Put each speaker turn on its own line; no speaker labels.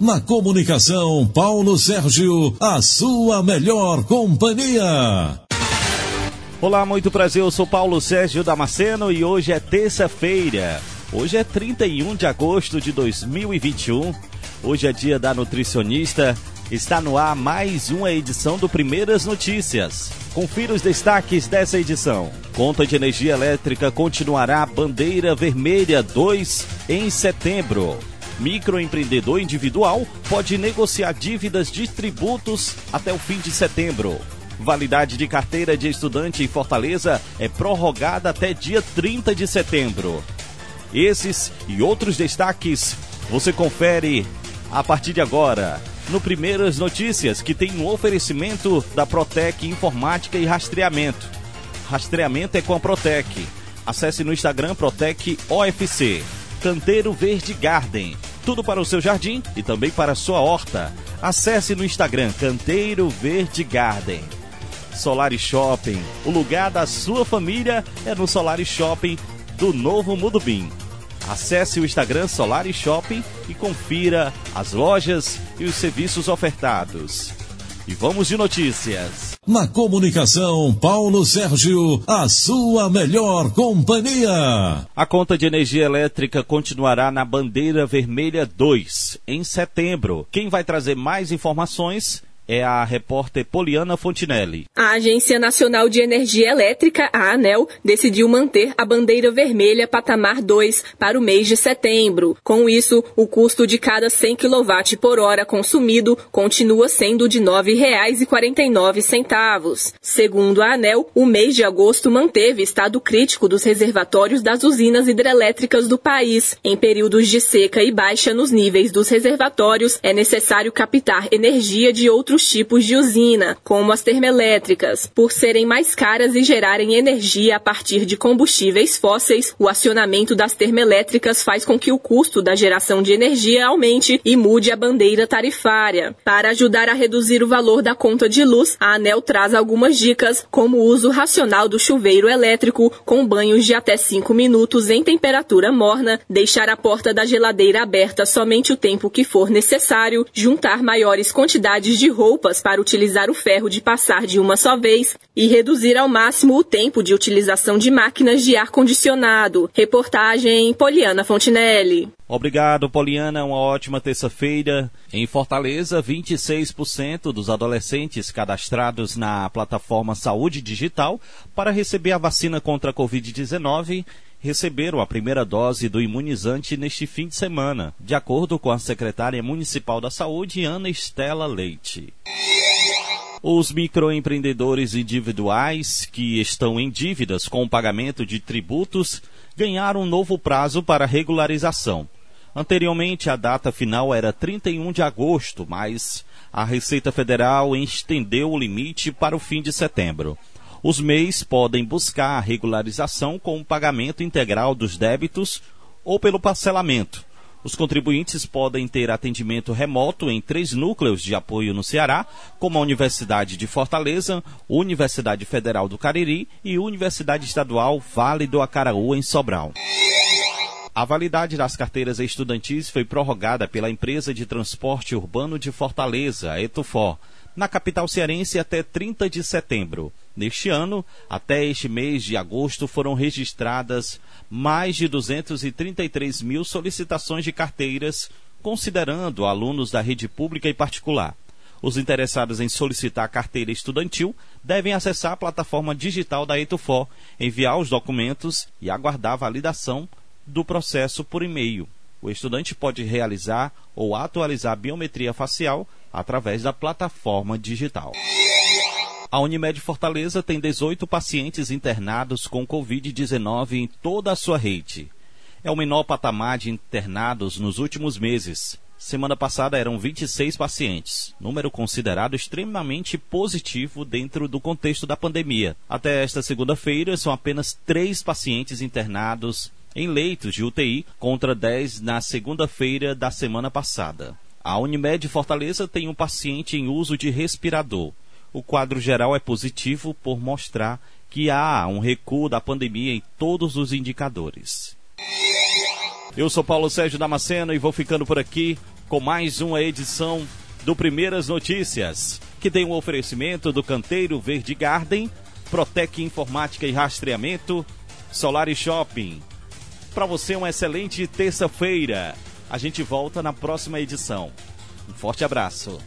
Na comunicação, Paulo Sérgio, a sua melhor companhia.
Olá, muito prazer. Eu sou Paulo Sérgio Damasceno e hoje é terça-feira. Hoje é 31 de agosto de 2021. Hoje é dia da nutricionista. Está no ar mais uma edição do Primeiras Notícias. Confira os destaques dessa edição. Conta de energia elétrica continuará bandeira vermelha 2 em setembro. Microempreendedor individual pode negociar dívidas de tributos até o fim de setembro. Validade de carteira de estudante em Fortaleza é prorrogada até dia 30 de setembro. Esses e outros destaques você confere a partir de agora no Primeiras Notícias, que tem um oferecimento da Protec Informática e Rastreamento. Rastreamento é com a Protec. Acesse no Instagram Protec OFC. Canteiro Verde Garden. Tudo para o seu jardim e também para a sua horta. Acesse no Instagram Canteiro Verde Garden. Solari Shopping. O lugar da sua família é no Solari Shopping do Novo Mudubim. Acesse o Instagram Solari Shopping e confira as lojas e os serviços ofertados. E vamos de notícias.
Na comunicação, Paulo Sérgio, a sua melhor companhia.
A conta de energia elétrica continuará na bandeira vermelha 2 em setembro. Quem vai trazer mais informações é a repórter Poliana Fontinelli.
A Agência Nacional de Energia Elétrica, a ANEL, decidiu manter a bandeira vermelha patamar 2 para o mês de setembro. Com isso, o custo de cada 100 kW por hora consumido continua sendo de R$ 9,49. Segundo a ANEL, o mês de agosto manteve estado crítico dos reservatórios das usinas hidrelétricas do país. Em períodos de seca e baixa nos níveis dos reservatórios, é necessário captar energia de outros outros tipos de usina, como as termoelétricas, por serem mais caras e gerarem energia a partir de combustíveis fósseis. O acionamento das termoelétricas faz com que o custo da geração de energia aumente e mude a bandeira tarifária. Para ajudar a reduzir o valor da conta de luz, a ANEL traz algumas dicas, como o uso racional do chuveiro elétrico com banhos de até 5 minutos em temperatura morna, deixar a porta da geladeira aberta somente o tempo que for necessário, juntar maiores quantidades de roupa roupas para utilizar o ferro de passar de uma só vez e reduzir ao máximo o tempo de utilização de máquinas de ar-condicionado. Reportagem Poliana Fontinelli.
Obrigado, Poliana. Uma ótima terça-feira. Em Fortaleza, 26% dos adolescentes cadastrados na plataforma Saúde Digital para receber a vacina contra a Covid-19 receberam a primeira dose do imunizante neste fim de semana, de acordo com a secretária municipal da Saúde, Ana Estela Leite. Os microempreendedores individuais que estão em dívidas com o pagamento de tributos ganharam um novo prazo para regularização. Anteriormente, a data final era 31 de agosto, mas a Receita Federal estendeu o limite para o fim de setembro. Os MEIs podem buscar a regularização com o pagamento integral dos débitos ou pelo parcelamento. Os contribuintes podem ter atendimento remoto em três núcleos de apoio no Ceará, como a Universidade de Fortaleza, Universidade Federal do Cariri e Universidade Estadual Vale do Acaraú, em Sobral. A validade das carteiras estudantis foi prorrogada pela empresa de transporte urbano de Fortaleza, Etufor, na capital cearense até 30 de setembro. Neste ano, até este mês de agosto, foram registradas mais de 233 mil solicitações de carteiras, considerando alunos da rede pública e particular. Os interessados em solicitar carteira estudantil devem acessar a plataforma digital da Etufor, enviar os documentos e aguardar a validação do processo por e-mail. O estudante pode realizar ou atualizar a biometria facial através da plataforma digital. A Unimed Fortaleza tem 18 pacientes internados com Covid-19 em toda a sua rede. É o menor patamar de internados nos últimos meses. Semana passada eram 26 pacientes, número considerado extremamente positivo dentro do contexto da pandemia. Até esta segunda-feira, são apenas três pacientes internados em leitos de UTI, contra 10 na segunda-feira da semana passada. A Unimed Fortaleza tem um paciente em uso de respirador o quadro geral é positivo por mostrar que há um recuo da pandemia em todos os indicadores. Eu sou Paulo Sérgio Damasceno e vou ficando por aqui. com mais uma edição do Primeiras Notícias, que tem um oferecimento do Canteiro Verde Garden, Protec Informática e Rastreamento, Solar Shopping. Para você, uma excelente terça-feira. A gente volta na próxima edição. Um forte abraço.